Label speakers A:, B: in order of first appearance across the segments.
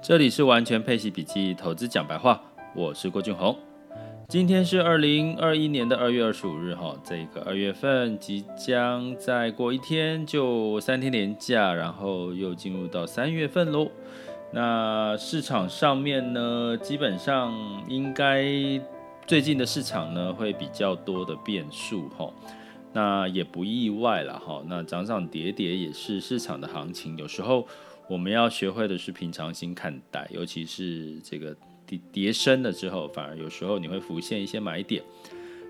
A: 这里是完全配息笔记投资讲白话，我是郭俊宏。今天是二零二一年的二月二十五日，哈，这个二月份即将再过一天就三天连假，然后又进入到三月份喽。那市场上面呢，基本上应该最近的市场呢会比较多的变数，哈，那也不意外了，哈，那涨涨跌跌也是市场的行情，有时候。我们要学会的是平常心看待，尤其是这个跌跌深了之后，反而有时候你会浮现一些买点。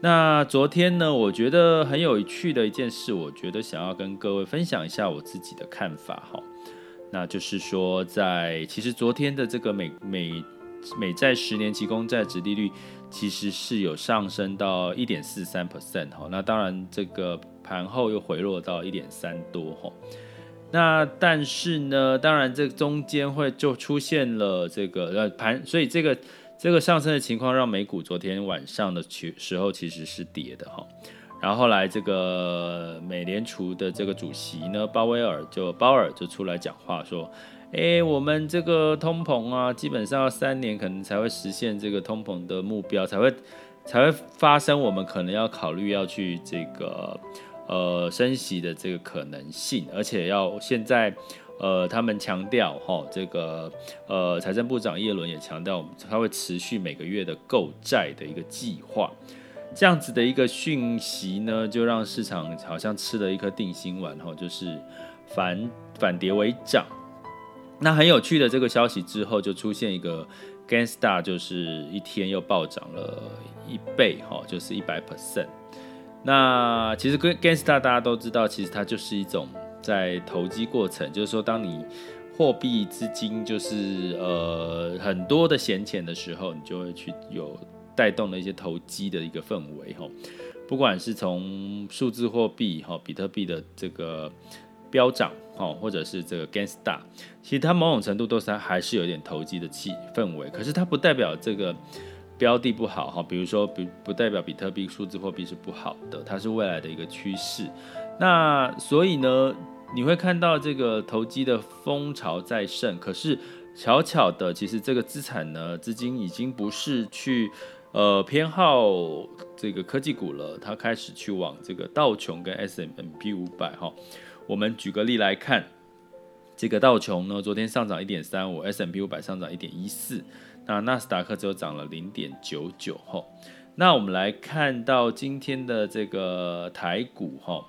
A: 那昨天呢，我觉得很有趣的一件事，我觉得想要跟各位分享一下我自己的看法哈。那就是说在，其实昨天的这个美美美债十年期公债殖利率其实是有上升到一点四三 percent 哈。那当然这个盘后又回落到一点三多哈。那但是呢，当然这中间会就出现了这个呃盘，所以这个这个上升的情况让美股昨天晚上的时候其实是跌的哈。然后后来这个美联储的这个主席呢，鲍威尔就鲍尔就出来讲话说，哎，我们这个通膨啊，基本上要三年可能才会实现这个通膨的目标，才会才会发生，我们可能要考虑要去这个。呃，升息的这个可能性，而且要现在，呃，他们强调哈，这个呃，财政部长耶伦也强调，他会持续每个月的购债的一个计划，这样子的一个讯息呢，就让市场好像吃了一颗定心丸哈，就是反反跌为涨。那很有趣的这个消息之后，就出现一个 GameStop，就是一天又暴涨了一倍哈，就是一百 percent。那其实 GameStop 大家都知道，其实它就是一种在投机过程，就是说，当你货币资金就是呃很多的闲钱的时候，你就会去有带动的一些投机的一个氛围哈。不管是从数字货币哈，比特币的这个飙涨哈，或者是这个 GameStop，其实它某种程度都是它还是有点投机的气氛围，可是它不代表这个。标的不好哈，比如说，不不代表比特币数字货币是不好的，它是未来的一个趋势。那所以呢，你会看到这个投机的风潮在盛，可是巧巧的，其实这个资产呢，资金已经不是去呃偏好这个科技股了，它开始去往这个道琼跟 smp 五百哈。我们举个例来看，这个道琼呢，昨天上涨一点三五，S&P 五百上涨一点一四。那纳斯达克只有涨了零点九九哈，那我们来看到今天的这个台股哈，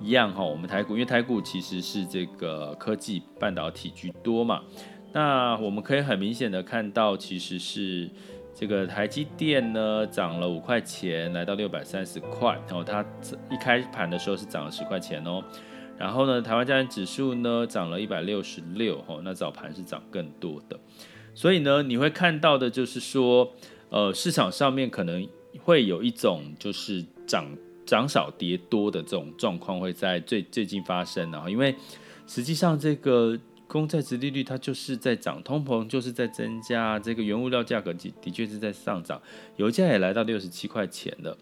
A: 一样哈，我们台股因为台股其实是这个科技半导体居多嘛，那我们可以很明显的看到，其实是这个台积电呢涨了五块钱，来到六百三十块，然后它一开盘的时候是涨了十块钱哦，然后呢，台湾加权指数呢涨了一百六十六哈，那早盘是涨更多的。所以呢，你会看到的就是说，呃，市场上面可能会有一种就是涨涨少跌多的这种状况会在最最近发生，然后因为实际上这个公债殖利率它就是在涨，通膨就是在增加，这个原物料价格的的确是在上涨，油价也来到六十七块钱了。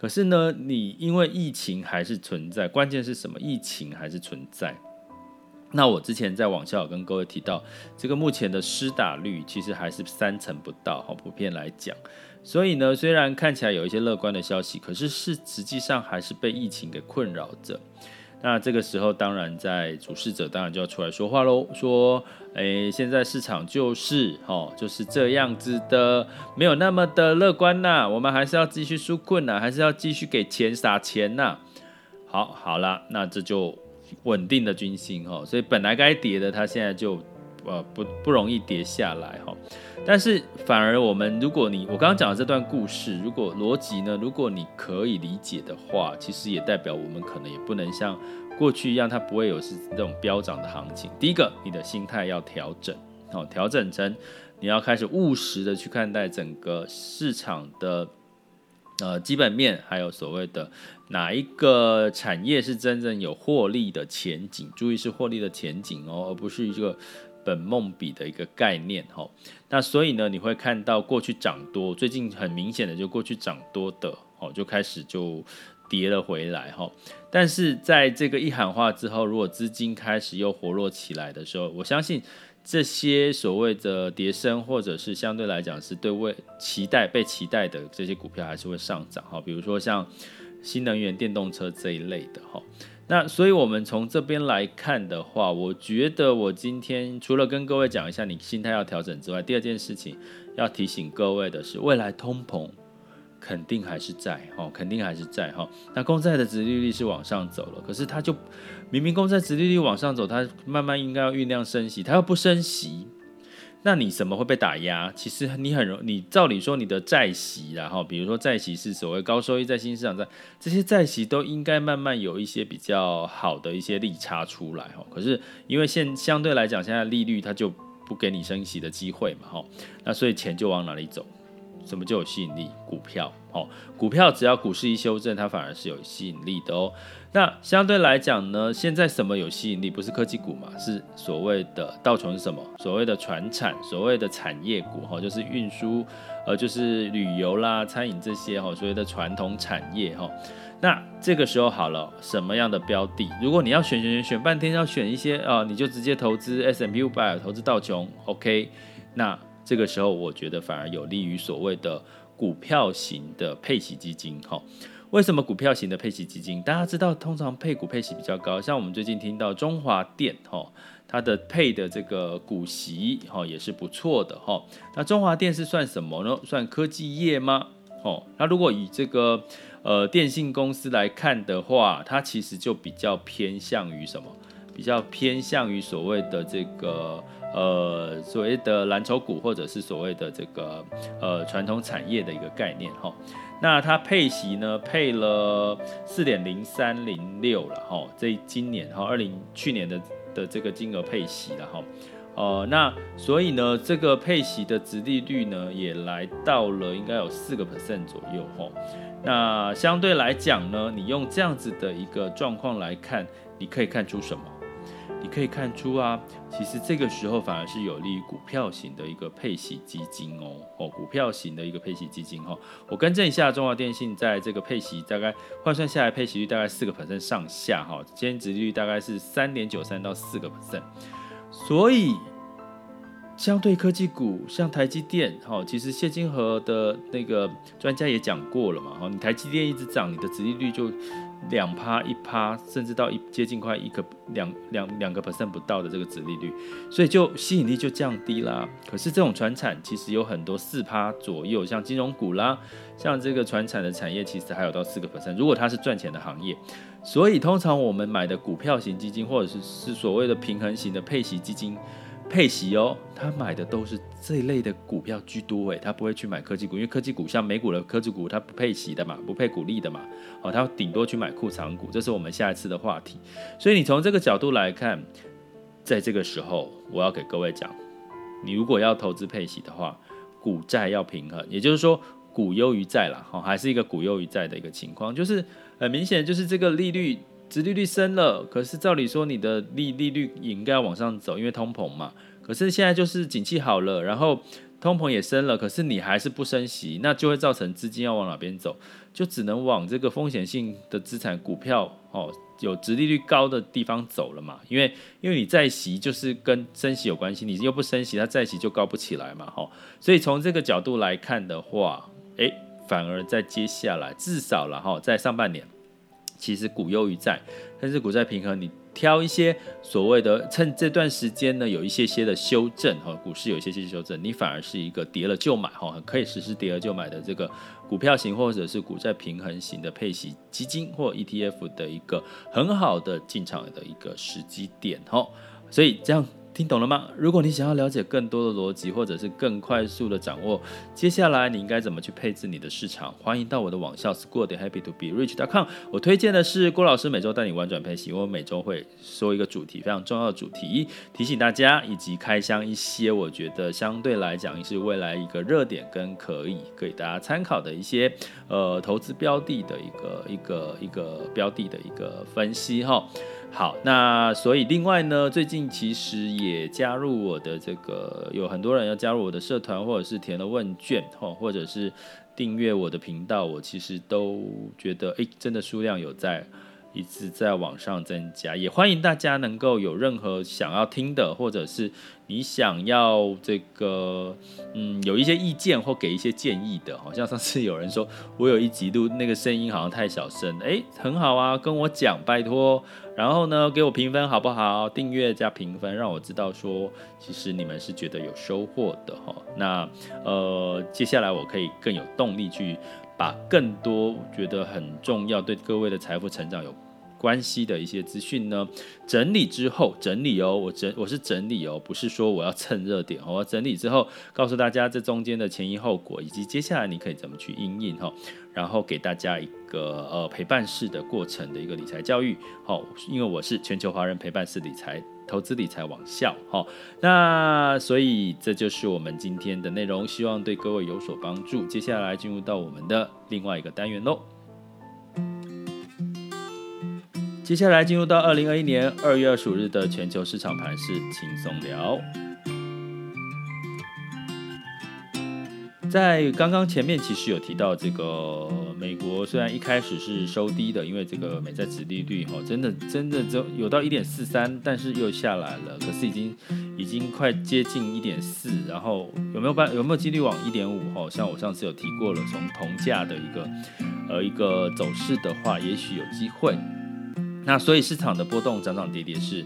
A: 可是呢，你因为疫情还是存在，关键是什么？疫情还是存在。那我之前在网校跟各位提到，这个目前的施打率其实还是三成不到，哈，普遍来讲。所以呢，虽然看起来有一些乐观的消息，可是是实际上还是被疫情给困扰着。那这个时候，当然在主事者当然就要出来说话喽，说，诶，现在市场就是，哦，就是这样子的，没有那么的乐观呐，我们还是要继续纾困呐，还是要继续给钱撒钱呐。好，好了，那这就。稳定的军心哦，所以本来该跌的，它现在就呃不不容易跌下来哈。但是反而我们，如果你我刚刚讲的这段故事，如果逻辑呢，如果你可以理解的话，其实也代表我们可能也不能像过去一样，它不会有是这种飙涨的行情。第一个，你的心态要调整，好，调整成你要开始务实的去看待整个市场的。呃，基本面还有所谓的哪一个产业是真正有获利的前景？注意是获利的前景哦，而不是一个本梦比的一个概念哈。那所以呢，你会看到过去涨多，最近很明显的就过去涨多的哦，就开始就跌了回来哈。但是在这个一喊话之后，如果资金开始又活络起来的时候，我相信这些所谓的跌升，或者是相对来讲是对未期待被期待的这些股票，还是会上涨哈。比如说像新能源电动车这一类的哈。那所以我们从这边来看的话，我觉得我今天除了跟各位讲一下你心态要调整之外，第二件事情要提醒各位的是，未来通膨。肯定还是在哈，肯定还是在哈。那公债的殖利率是往上走了，可是它就明明公债殖利率往上走，它慢慢应该要酝酿升息，它又不升息，那你什么会被打压？其实你很容，你照理说你的债息然后，比如说债息是所谓高收益在新市场债，这些债息都应该慢慢有一些比较好的一些利差出来哈。可是因为现相对来讲，现在利率它就不给你升息的机会嘛哈，那所以钱就往哪里走？什么就有吸引力？股票，哦，股票只要股市一修正，它反而是有吸引力的哦。那相对来讲呢，现在什么有吸引力？不是科技股嘛？是所谓的道琼是什么？所谓的传产，所谓的产业股，哈，就是运输，呃，就是旅游啦、餐饮这些，哈，所谓的传统产业，哈。那这个时候好了，什么样的标的？如果你要选选选选半天，要选一些啊，你就直接投资 S&P 500，投资道琼，OK？那这个时候，我觉得反而有利于所谓的股票型的配息基金。哈，为什么股票型的配息基金？大家知道，通常配股配息比较高，像我们最近听到中华电，哈，它的配的这个股息，哈，也是不错的，哈。那中华电是算什么呢？算科技业吗？哦，那如果以这个呃电信公司来看的话，它其实就比较偏向于什么？比较偏向于所谓的这个。呃，所谓的蓝筹股或者是所谓的这个呃传统产业的一个概念哈，那它配息呢配了四点零三零六了哈，这今年哈二零去年的的这个金额配息了哈，呃那所以呢这个配息的殖利率呢也来到了应该有四个 percent 左右哈，那相对来讲呢，你用这样子的一个状况来看，你可以看出什么？你可以看出啊，其实这个时候反而是有利于股票型的一个配息基金哦哦，股票型的一个配息基金哈、哦。我更正一下，中华电信在这个配息大概换算下来配息率大概四个 percent 上下哈，今天殖利率大概是三点九三到四个 percent，所以相对科技股像台积电哈，其实谢金河的那个专家也讲过了嘛哈，你台积电一直涨，你的殖利率就。两趴一趴，甚至到一接近快一个两两两个 percent 不到的这个殖利率，所以就吸引力就降低啦。可是这种传产其实有很多四趴左右，像金融股啦，像这个传产的产业其实还有到四个 percent。如果它是赚钱的行业，所以通常我们买的股票型基金或者是是所谓的平衡型的配息基金。配息哦，他买的都是这一类的股票居多诶，他不会去买科技股，因为科技股像美股的科技股，它不配息的嘛，不配股利的嘛，哦，他顶多去买库藏股，这是我们下一次的话题。所以你从这个角度来看，在这个时候，我要给各位讲，你如果要投资配息的话，股债要平衡，也就是说股优于债啦，哈，还是一个股优于债的一个情况，就是很明显，就是这个利率。殖利率升了，可是照理说你的利利率也应该要往上走，因为通膨嘛。可是现在就是景气好了，然后通膨也升了，可是你还是不升息，那就会造成资金要往哪边走，就只能往这个风险性的资产股票哦，有殖利率高的地方走了嘛。因为因为你债息就是跟升息有关系，你又不升息，它再息就高不起来嘛。哈，所以从这个角度来看的话，诶，反而在接下来至少了哈，在上半年。其实股优于债，但是股债平衡，你挑一些所谓的趁这段时间呢，有一些些的修正哈，股市有一些些修正，你反而是一个跌了就买哈，可以实施跌了就买的这个股票型或者是股债平衡型的配息基金或 ETF 的一个很好的进场的一个时机点哈，所以这样。听懂了吗？如果你想要了解更多的逻辑，或者是更快速的掌握接下来你应该怎么去配置你的市场，欢迎到我的网校 school.happy-to-be-rich.com。我推荐的是郭老师每周带你玩转配息，我每周会说一个主题，非常重要的主题，提醒大家，以及开箱一些我觉得相对来讲是未来一个热点跟可以给大家参考的一些呃投资标的的一个一个一个标的的一个分析哈。好，那所以另外呢，最近其实也加入我的这个，有很多人要加入我的社团，或者是填了问卷，或或者是订阅我的频道，我其实都觉得，诶，真的数量有在一直在往上增加，也欢迎大家能够有任何想要听的，或者是你想要这个，嗯，有一些意见或给一些建议的。好像上次有人说我有一集录那个声音好像太小声，诶，很好啊，跟我讲，拜托。然后呢，给我评分好不好？订阅加评分，让我知道说其实你们是觉得有收获的哈。那呃，接下来我可以更有动力去。把更多觉得很重要、对各位的财富成长有关系的一些资讯呢，整理之后整理哦，我整我是整理哦，不是说我要蹭热点哦，我整理之后告诉大家这中间的前因后果，以及接下来你可以怎么去应应哈，然后给大家一个呃陪伴式的过程的一个理财教育，好，因为我是全球华人陪伴式理财。投资理财网校，好，那所以这就是我们今天的内容，希望对各位有所帮助。接下来进入到我们的另外一个单元喽。接下来进入到二零二一年二月二十五日的全球市场盘势轻松聊。在刚刚前面其实有提到这个。美国虽然一开始是收低的，因为这个美债殖利率哈，真的真的就有到一点四三，但是又下来了，可是已经已经快接近一点四，然后有没有办有没有几率往一点五哈？像我上次有提过了，从铜价的一个呃一个走势的话，也许有机会。那所以市场的波动涨涨跌跌是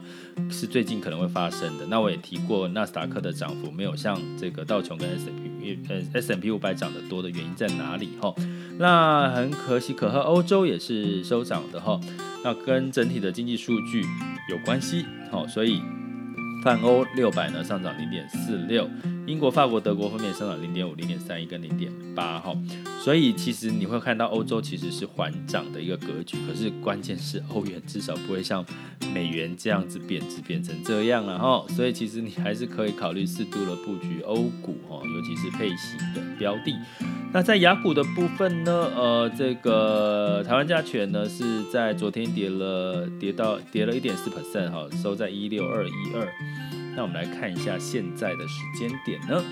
A: 是最近可能会发生的。那我也提过，纳斯达克的涨幅没有像这个道琼跟 S&P 呃 S&P 五百涨得多的原因在哪里哈？那很可喜可贺，欧洲也是收涨的哈。那跟整体的经济数据有关系，好，所以泛欧六百呢上涨零点四六。英国、法国、德国分别上涨零点五、零点三一跟零点八哈，所以其实你会看到欧洲其实是缓涨的一个格局，可是关键是欧元至少不会像美元这样子贬值变成这样了哈，所以其实你还是可以考虑适度的布局欧股哈，尤其是配息的标的。那在雅股的部分呢，呃，这个台湾加权呢是在昨天跌了，跌到跌了一点四 percent 哈，收在一六二一二。那我们来看一下现在的时间点呢？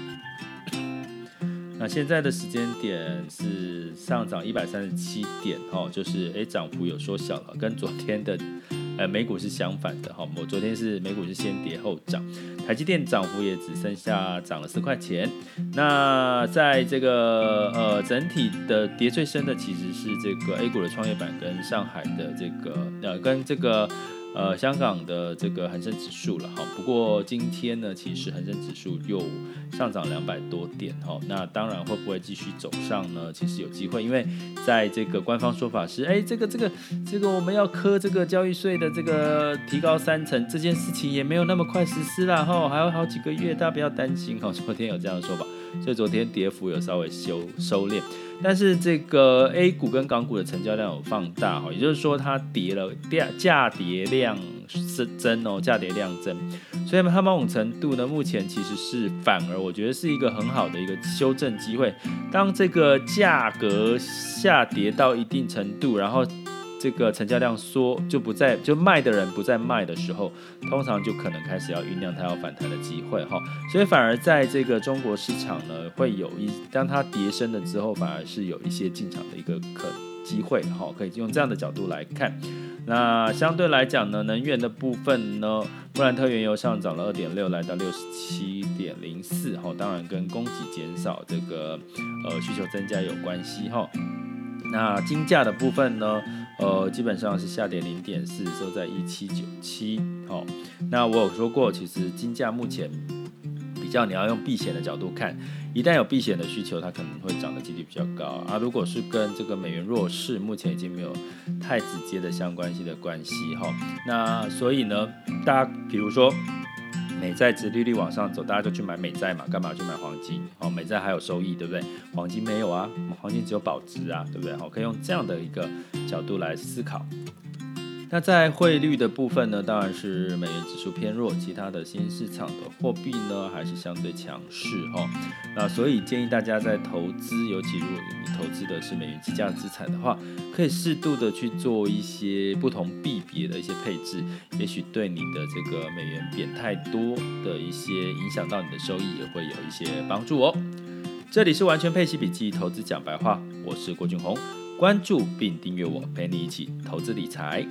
A: 那现在的时间点是上涨一百三十七点，哈，就是诶涨幅有缩小了，跟昨天的呃美股是相反的，哈，我昨天是美股是先跌后涨，台积电涨幅也只剩下涨了四块钱。那在这个呃整体的跌最深的其实是这个 A 股的创业板跟上海的这个呃跟这个。呃，香港的这个恒生指数了哈，不过今天呢，其实恒生指数又上涨两百多点哈，那当然会不会继续走上呢？其实有机会，因为在这个官方说法是，哎，这个这个这个我们要磕这个交易税的这个提高三成这件事情也没有那么快实施了哈，还有好几个月，大家不要担心哈。昨天有这样的说法，所以昨天跌幅有稍微收收敛。但是这个 A 股跟港股的成交量有放大哈，也就是说它跌了，价价跌量是增哦，价跌量增，所以它某种程度呢，目前其实是反而我觉得是一个很好的一个修正机会。当这个价格下跌到一定程度，然后。这个成交量缩就不再就卖的人不再卖的时候，通常就可能开始要酝酿它要反弹的机会哈，所以反而在这个中国市场呢，会有一当它跌升了之后，反而是有一些进场的一个可机会哈，可以用这样的角度来看。那相对来讲呢，能源的部分呢，布兰特原油上涨了二点六，来到六十七点零四哈，当然跟供给减少这个呃需求增加有关系哈。那金价的部分呢？呃，基本上是下跌零点四，收在一七九七。好，那我有说过，其实金价目前比较你要用避险的角度看，一旦有避险的需求，它可能会涨的几率比较高啊。如果是跟这个美元弱势，目前已经没有太直接的相关性的关系哈。那所以呢，大家比如说。美债值利率往上走，大家就去买美债嘛，干嘛去买黄金？哦，美债还有收益，对不对？黄金没有啊，黄金只有保值啊，对不对？好，可以用这样的一个角度来思考。那在汇率的部分呢，当然是美元指数偏弱，其他的新市场的货币呢还是相对强势哈。那所以建议大家在投资，尤其如果你投资的是美元计价资产的话，可以适度的去做一些不同币别的一些配置，也许对你的这个美元贬太多的一些影响到你的收益也会有一些帮助哦。这里是完全配息笔记投资讲白话，我是郭俊宏。关注并订阅我，陪你一起投资理财。